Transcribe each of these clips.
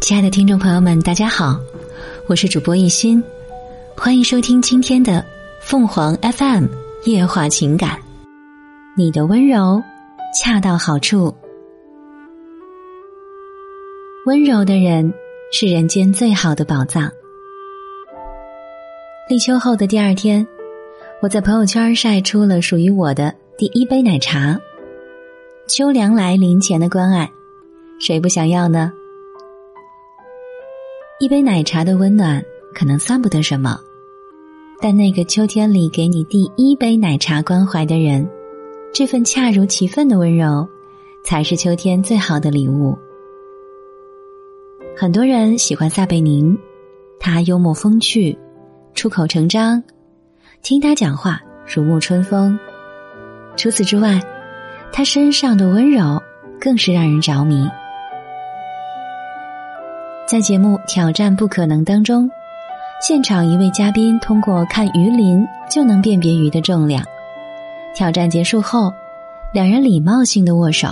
亲爱的听众朋友们，大家好，我是主播一心，欢迎收听今天的凤凰 FM 夜话情感。你的温柔恰到好处，温柔的人是人间最好的宝藏。立秋后的第二天，我在朋友圈晒出了属于我的第一杯奶茶。秋凉来临前的关爱，谁不想要呢？一杯奶茶的温暖可能算不得什么，但那个秋天里给你第一杯奶茶关怀的人，这份恰如其分的温柔，才是秋天最好的礼物。很多人喜欢撒贝宁，他幽默风趣，出口成章，听他讲话如沐春风。除此之外，他身上的温柔更是让人着迷。在节目《挑战不可能》当中，现场一位嘉宾通过看鱼鳞就能辨别鱼的重量。挑战结束后，两人礼貌性的握手。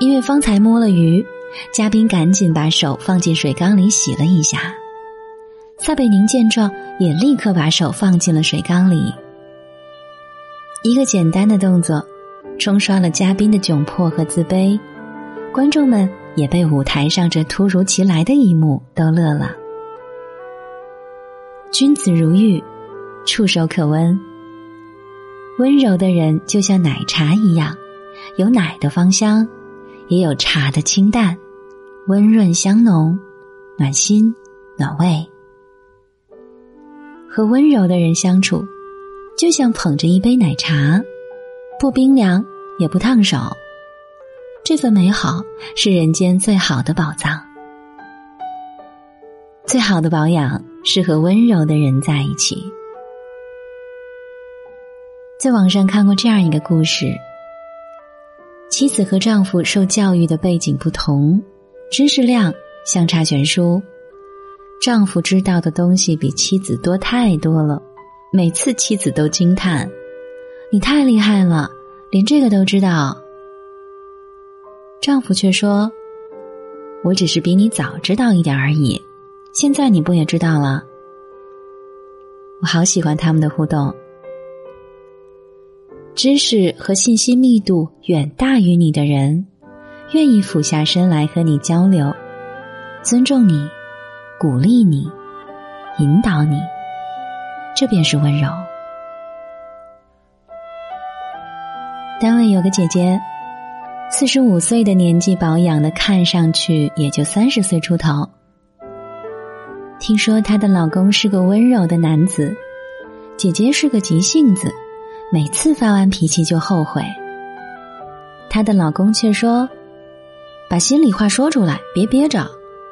因为方才摸了鱼，嘉宾赶紧把手放进水缸里洗了一下。撒贝宁见状，也立刻把手放进了水缸里。一个简单的动作，冲刷了嘉宾的窘迫和自卑。观众们。也被舞台上这突如其来的一幕逗乐了。君子如玉，触手可温。温柔的人就像奶茶一样，有奶的芳香，也有茶的清淡，温润香浓，暖心暖胃。和温柔的人相处，就像捧着一杯奶茶，不冰凉也不烫手。这份美好是人间最好的宝藏。最好的保养是和温柔的人在一起。在网上看过这样一个故事：妻子和丈夫受教育的背景不同，知识量相差悬殊。丈夫知道的东西比妻子多太多了，每次妻子都惊叹：“你太厉害了，连这个都知道。”丈夫却说：“我只是比你早知道一点而已，现在你不也知道了？”我好喜欢他们的互动，知识和信息密度远大于你的人，愿意俯下身来和你交流，尊重你，鼓励你，引导你，这便是温柔。单位有个姐姐。四十五岁的年纪保养的，看上去也就三十岁出头。听说她的老公是个温柔的男子，姐姐是个急性子，每次发完脾气就后悔。她的老公却说：“把心里话说出来，别憋着。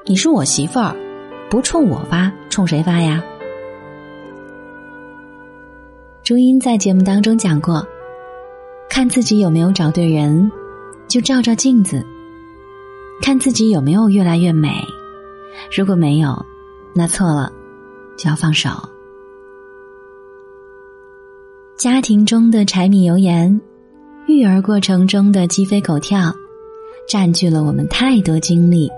你是我媳妇儿，不冲我发，冲谁发呀？”朱茵在节目当中讲过，看自己有没有找对人。就照照镜子，看自己有没有越来越美。如果没有，那错了，就要放手。家庭中的柴米油盐，育儿过程中的鸡飞狗跳，占据了我们太多精力。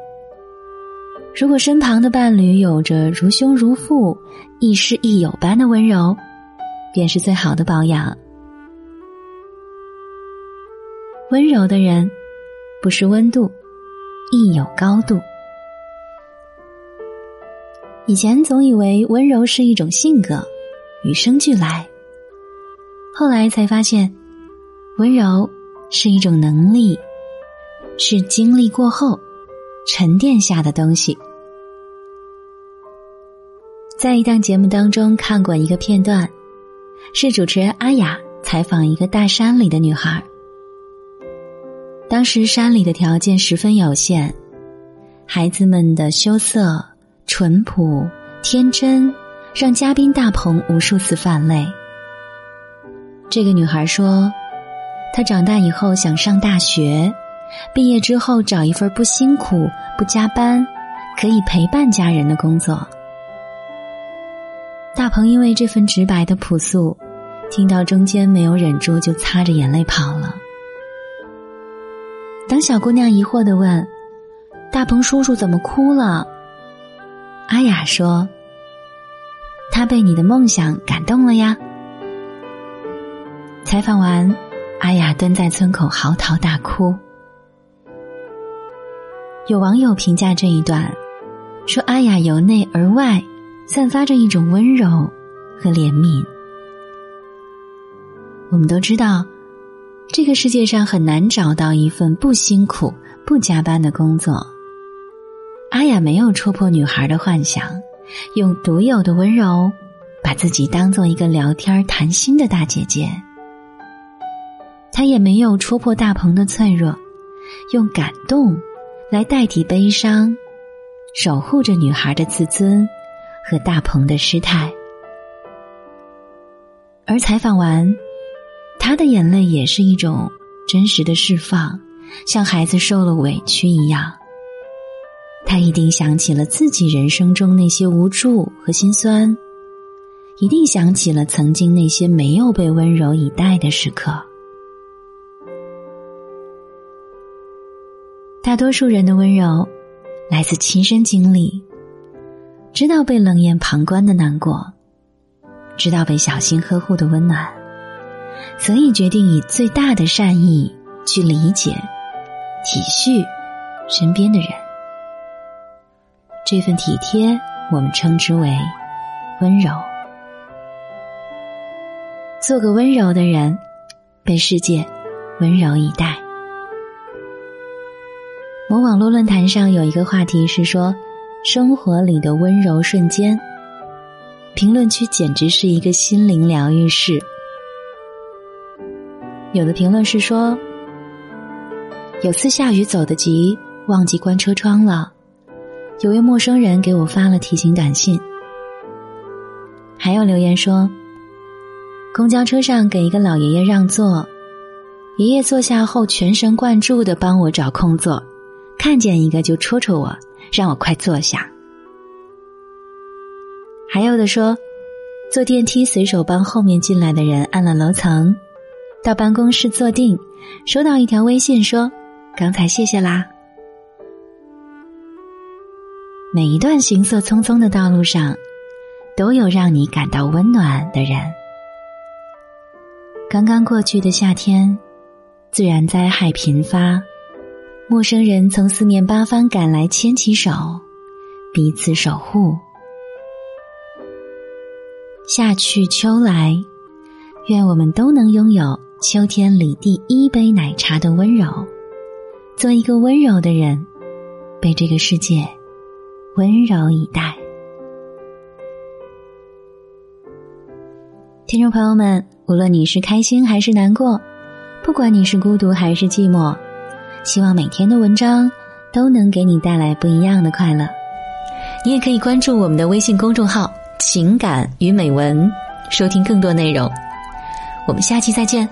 如果身旁的伴侣有着如兄如父、亦师亦友般的温柔，便是最好的保养。温柔的人，不是温度，亦有高度。以前总以为温柔是一种性格，与生俱来。后来才发现，温柔是一种能力，是经历过后沉淀下的东西。在一档节目当中看过一个片段，是主持人阿雅采访一个大山里的女孩。当时山里的条件十分有限，孩子们的羞涩、淳朴、天真，让嘉宾大鹏无数次泛泪。这个女孩说：“她长大以后想上大学，毕业之后找一份不辛苦、不加班、可以陪伴家人的工作。”大鹏因为这份直白的朴素，听到中间没有忍住，就擦着眼泪跑了。当小姑娘疑惑的问：“大鹏叔叔怎么哭了？”阿雅说：“他被你的梦想感动了呀。”采访完，阿雅蹲在村口嚎啕大哭。有网友评价这一段，说阿雅由内而外散发着一种温柔和怜悯。我们都知道，这个世界上很难找到一份不辛苦、不加班的工作。阿雅没有戳破女孩的幻想，用独有的温柔，把自己当做一个聊天谈心的大姐姐。她也没有戳破大鹏的脆弱，用感动。来代替悲伤，守护着女孩的自尊和大鹏的失态。而采访完，他的眼泪也是一种真实的释放，像孩子受了委屈一样。他一定想起了自己人生中那些无助和心酸，一定想起了曾经那些没有被温柔以待的时刻。大多数人的温柔，来自亲身经历，知道被冷眼旁观的难过，知道被小心呵护的温暖，所以决定以最大的善意去理解、体恤身边的人。这份体贴，我们称之为温柔。做个温柔的人，被世界温柔以待。某网络论坛上有一个话题是说，生活里的温柔瞬间。评论区简直是一个心灵疗愈室。有的评论是说，有次下雨走得急，忘记关车窗了，有位陌生人给我发了提醒短信。还有留言说，公交车上给一个老爷爷让座，爷爷坐下后全神贯注的帮我找空座。看见一个就戳戳我，让我快坐下。还有的说，坐电梯随手帮后面进来的人按了楼层，到办公室坐定，收到一条微信说：“刚才谢谢啦。”每一段行色匆匆的道路上，都有让你感到温暖的人。刚刚过去的夏天，自然灾害频发。陌生人从四面八方赶来，牵起手，彼此守护。夏去秋来，愿我们都能拥有秋天里第一杯奶茶的温柔，做一个温柔的人，被这个世界温柔以待。听众朋友们，无论你是开心还是难过，不管你是孤独还是寂寞。希望每天的文章都能给你带来不一样的快乐。你也可以关注我们的微信公众号“情感与美文”，收听更多内容。我们下期再见。